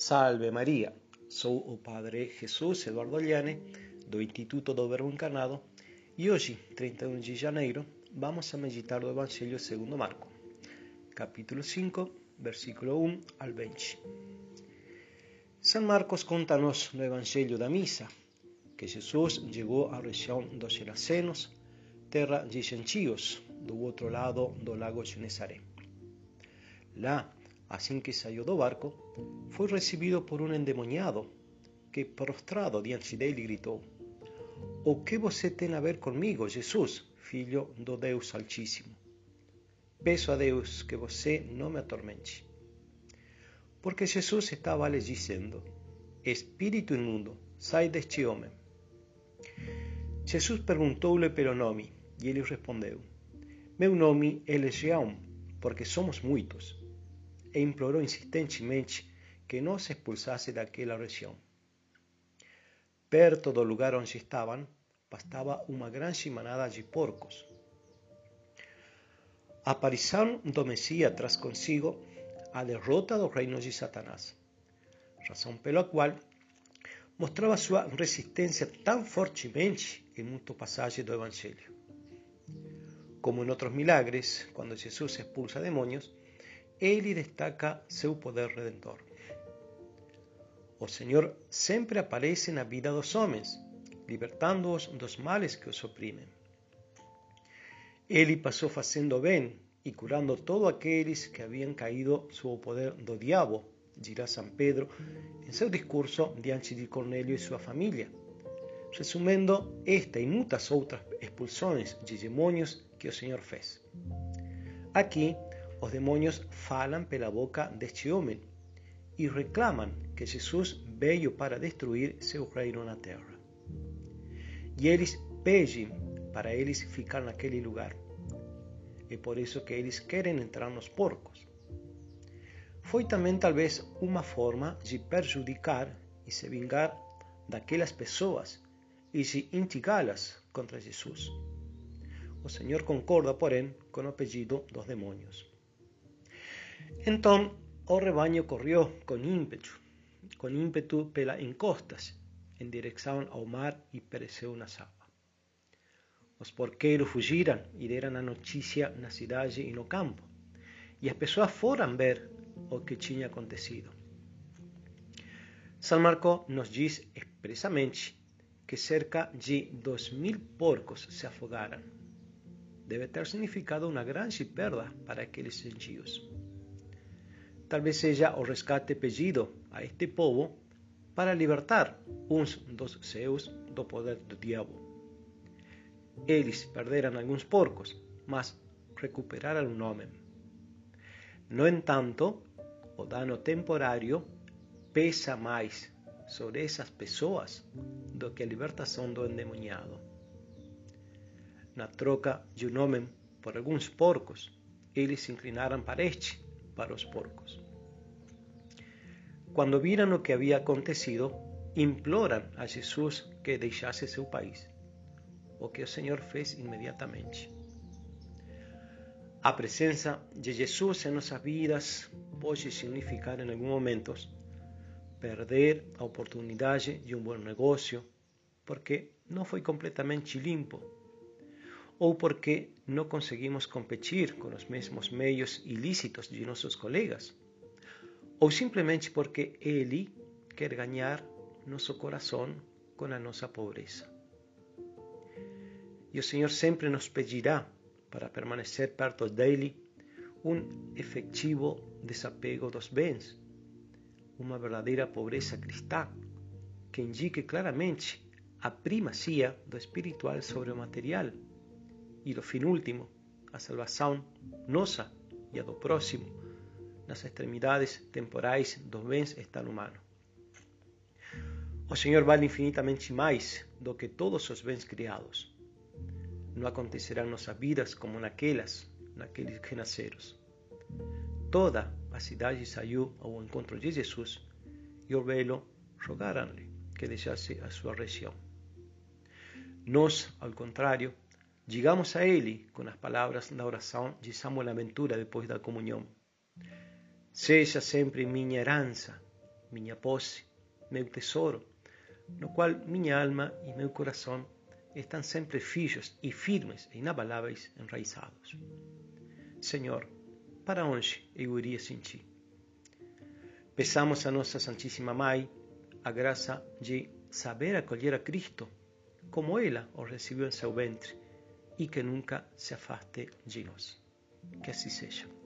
Salve Maria, sou o Padre Jesus Eduardo Liane, do Instituto do Verbo Encarnado, e hoje, 31 de janeiro, vamos a meditar o Evangelho segundo Marco, capítulo 5, versículo 1 al 20. San Marcos conta-nos no Evangelho da Missa que Jesus chegou à região dos Gerasenos, terra de gentios, do outro lado do lago Genesaré. Lá, assim que saiu do barco, foi recebido por um endemoniado, que, prostrado diante dele, gritou: O que você tem a ver comigo, Jesus, filho do Deus Altíssimo? Peço a Deus que você não me atormente. Porque Jesus estava lhe dizendo: Espírito imundo, sai deste homem. Jesus perguntou-lhe pelo nome, e ele respondeu: Meu nome é Legião, porque somos muitos e implorou insistentemente que não se expulsasse daquela região. Perto do lugar onde estavam, pastava uma grande manada de porcos. A aparição do Messias traz consigo a derrota do reino de Satanás, razão pela qual mostrava sua resistência tão fortemente em muitas passagens do Evangelho. Como em outros milagres, quando Jesus expulsa demônios, ele destaca seu poder redentor. O Senhor sempre aparece na vida dos homens, libertando-os dos males que os oprimem. Ele passou fazendo bem e curando todos aqueles que haviam caído sob o poder do diabo, dirá São Pedro em seu discurso diante de Cornélio e sua família, resumindo esta e muitas outras expulsões de demônios que o Senhor fez. Aqui, os demônios falam pela boca deste homem e reclamam que Jesus veio para destruir seu reino na terra. E eles pedem para eles ficar naquele lugar. É por isso que eles querem entrar nos porcos. Foi também talvez uma forma de prejudicar e se vingar daquelas pessoas e de instigá-las contra Jesus. O Senhor concorda, porém, com o pedido dos demônios. Então o rebanho correu com ímpeto, com ímpeto pela encostas, em direção ao mar e pereceu na águas. Os porqueiros fugiram e deram a notícia na cidade e no campo, e as pessoas foram ver o que tinha acontecido. São Marcos nos diz expressamente que cerca de dois mil porcos se afogaram. Deve ter significado uma grande perda para aqueles gentios. Talvez seja o resgate pedido a este povo para libertar uns dos seus do poder do diabo. Eles perderam alguns porcos, mas recuperaram um homem. No entanto, o dano temporário pesa mais sobre essas pessoas do que a libertação do endemoniado. Na troca de um homem por alguns porcos, eles se inclinaram para este para os porcos. Quando viram o que havia acontecido, imploram a Jesus que deixasse seu país, o que o Senhor fez imediatamente. A presença de Jesus em nossas vidas pode significar, em alguns momentos, perder a oportunidade de um bom negócio porque não foi completamente limpo ou porque não conseguimos competir com os mesmos meios ilícitos de nossos colegas, ou simplesmente porque ele quer ganhar nosso coração com a nossa pobreza. E o Senhor sempre nos pedirá, para permanecer perto dele, um efetivo desapego dos bens, uma verdadeira pobreza cristã, que indique claramente a primazia do espiritual sobre o material e o fim último, a salvação nossa e a do próximo, nas extremidades temporais dos bens extra-humanos. O Senhor vale infinitamente mais do que todos os bens criados. Não acontecerá em nossas vidas como naquelas, naqueles renasceros. Toda a cidade saiu ao encontro de Jesus e o velo rogaram-lhe que deixasse a sua região. Nós, ao contrário, Llegamos a Él con las palabras da oração de Samuel Aventura depois da comunhão. Seja sempre minha herança, minha posse, meu tesouro, no qual minha alma e meu coração estão sempre fijos e firmes e inabaláveis enraizados. Senhor, para onde eu iria sem ti? Peçamos a nossa Santíssima Mãe a graça de saber acolher a Cristo como ela o recebeu em seu ventre e que nunca se afaste de nós. Que assim seja.